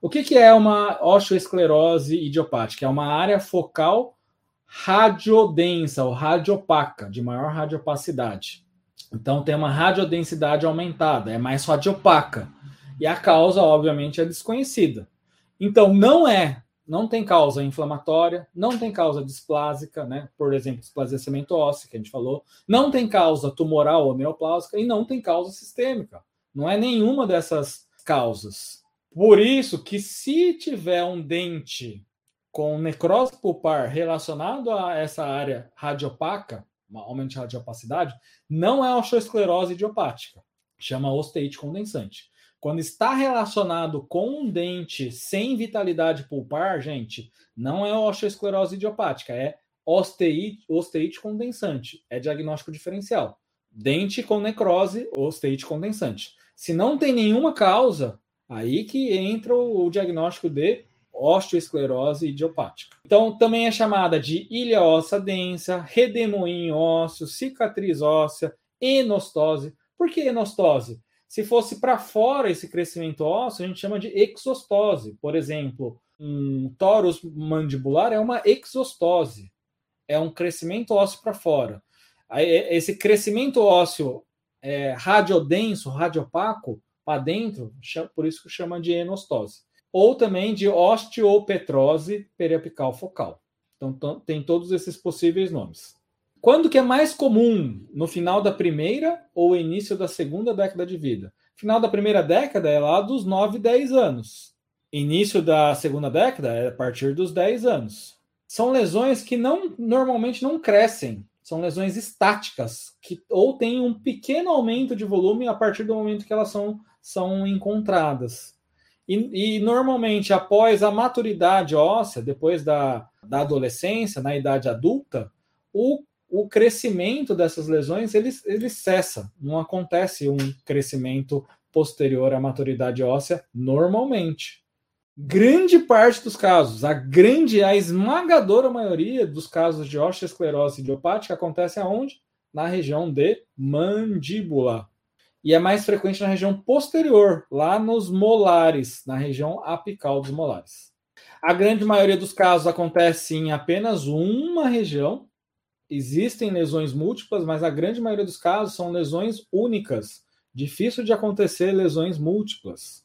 O que, que é uma osteoesclerose idiopática? É uma área focal radiodensa ou radiopaca, de maior radiopacidade. Então tem uma radiodensidade aumentada, é mais radiopaca. E a causa, obviamente, é desconhecida. Então não é, não tem causa inflamatória, não tem causa displásica, né? Por exemplo, displasia óssea, que a gente falou, não tem causa tumoral ou neoplásica e não tem causa sistêmica. Não é nenhuma dessas causas. Por isso que se tiver um dente com necrose pulpar relacionado a essa área radiopaca, aumento de radiopacidade, não é osteoesclerose idiopática, chama osteite condensante. Quando está relacionado com um dente sem vitalidade pulpar, gente, não é osteoesclerose idiopática, é osteite, osteite condensante, é diagnóstico diferencial. Dente com necrose, osteite condensante. Se não tem nenhuma causa, aí que entra o diagnóstico de osteoesclerose idiopática. Então, também é chamada de ilha óssea densa, redemoinho ósseo, cicatriz óssea, enostose. Por que enostose? Se fosse para fora esse crescimento ósseo, a gente chama de exostose. Por exemplo, um torus mandibular é uma exostose. É um crescimento ósseo para fora. Esse crescimento ósseo é, radiodenso, radiopaco, para dentro, por isso que chama de enostose ou também de osteopetrose periapical focal. Então, tem todos esses possíveis nomes. Quando que é mais comum? No final da primeira ou início da segunda década de vida? Final da primeira década é lá dos 9, 10 anos. Início da segunda década é a partir dos 10 anos. São lesões que não normalmente não crescem, são lesões estáticas, que ou têm um pequeno aumento de volume a partir do momento que elas são, são encontradas. E, e, normalmente, após a maturidade óssea, depois da, da adolescência, na idade adulta, o, o crescimento dessas lesões ele, ele cessa. Não acontece um crescimento posterior à maturidade óssea normalmente. Grande parte dos casos, a grande, a esmagadora maioria dos casos de osteoesclerose idiopática acontece aonde? Na região de mandíbula e é mais frequente na região posterior, lá nos molares, na região apical dos molares. A grande maioria dos casos acontece em apenas uma região. Existem lesões múltiplas, mas a grande maioria dos casos são lesões únicas. Difícil de acontecer lesões múltiplas.